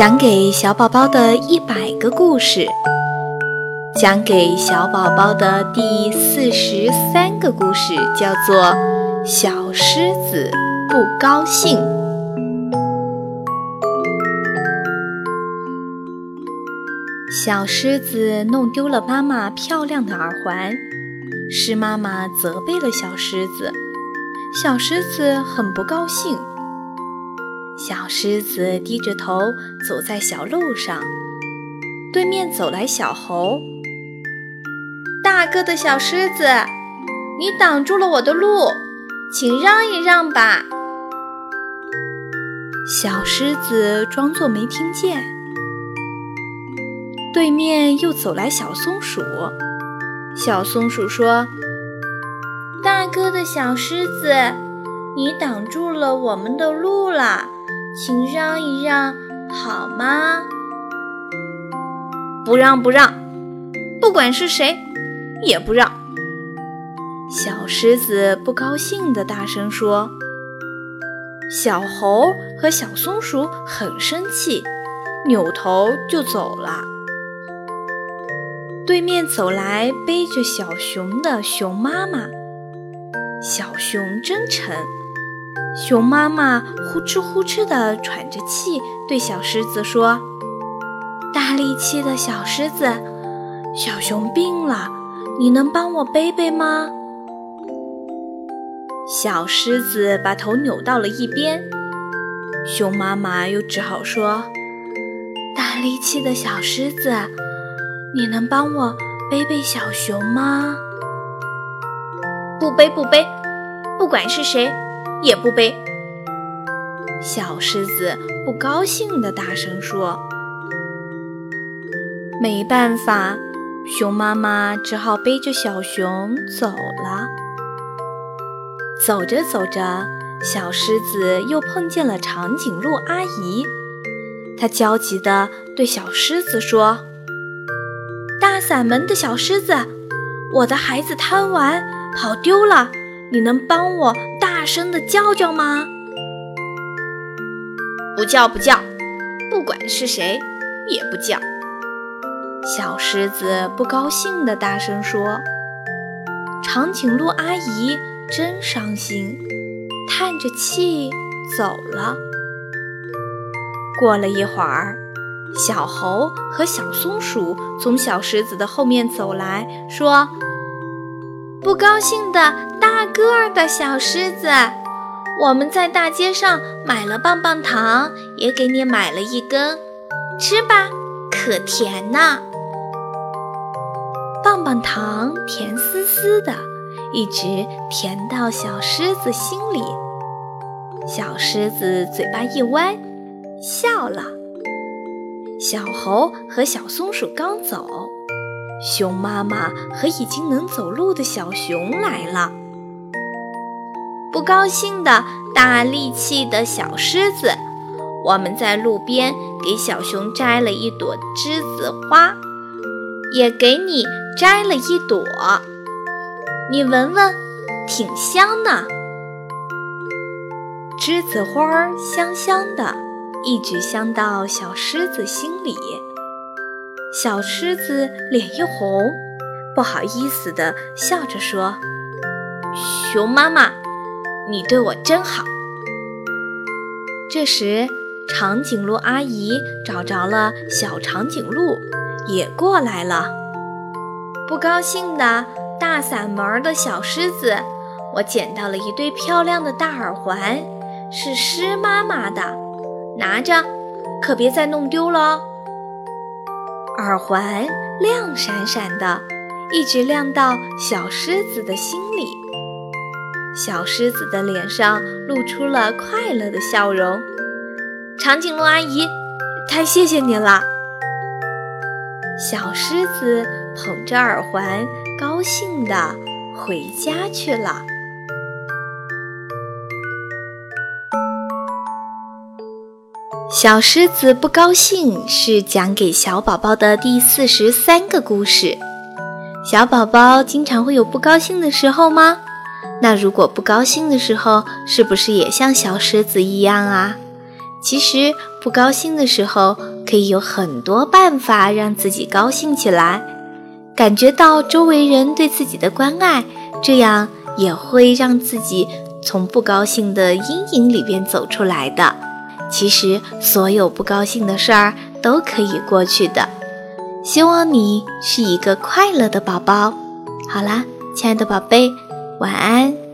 讲给小宝宝的一百个故事，讲给小宝宝的第四十三个故事叫做《小狮子不高兴》。小狮子弄丢了妈妈漂亮的耳环，狮妈妈责备了小狮子，小狮子很不高兴。小狮子低着头走在小路上，对面走来小猴。大个的小狮子，你挡住了我的路，请让一让吧。小狮子装作没听见。对面又走来小松鼠，小松鼠说：“大个的小狮子，你挡住了我们的路了。”请让一让，好吗？不让，不让，不管是谁，也不让。小狮子不高兴地大声说。小猴和小松鼠很生气，扭头就走了。对面走来背着小熊的熊妈妈，小熊真沉。熊妈妈呼哧呼哧地喘着气，对小狮子说：“大力气的小狮子，小熊病了，你能帮我背背吗？”小狮子把头扭到了一边，熊妈妈又只好说：“大力气的小狮子，你能帮我背背小熊吗？”“不背，不背，不管是谁。”也不背。小狮子不高兴地大声说：“没办法，熊妈妈只好背着小熊走了。”走着走着，小狮子又碰见了长颈鹿阿姨，它焦急地对小狮子说：“大嗓门的小狮子，我的孩子贪玩跑丢了，你能帮我？”大声的叫叫吗？不叫不叫，不管是谁也不叫。小狮子不高兴的大声说：“长颈鹿阿姨真伤心，叹着气走了。”过了一会儿，小猴和小松鼠从小狮子的后面走来说。不高兴的大个儿的小狮子，我们在大街上买了棒棒糖，也给你买了一根，吃吧，可甜呢。棒棒糖甜丝丝的，一直甜到小狮子心里。小狮子嘴巴一弯，笑了。小猴和小松鼠刚走。熊妈妈和已经能走路的小熊来了。不高兴的大力气的小狮子，我们在路边给小熊摘了一朵栀子花，也给你摘了一朵，你闻闻，挺香呢。栀子花香香的，一直香到小狮子心里。小狮子脸一红，不好意思地笑着说：“熊妈妈，你对我真好。”这时，长颈鹿阿姨找着了小长颈鹿，也过来了。不高兴的大嗓门的小狮子，我捡到了一对漂亮的大耳环，是狮妈妈的，拿着，可别再弄丢了哦。耳环亮闪闪的，一直亮到小狮子的心里。小狮子的脸上露出了快乐的笑容。长颈鹿阿姨，太谢谢你了！小狮子捧着耳环，高兴地回家去了。小狮子不高兴是讲给小宝宝的第四十三个故事。小宝宝经常会有不高兴的时候吗？那如果不高兴的时候，是不是也像小狮子一样啊？其实不高兴的时候，可以有很多办法让自己高兴起来，感觉到周围人对自己的关爱，这样也会让自己从不高兴的阴影里边走出来的。其实，所有不高兴的事儿都可以过去的。希望你是一个快乐的宝宝。好啦，亲爱的宝贝，晚安。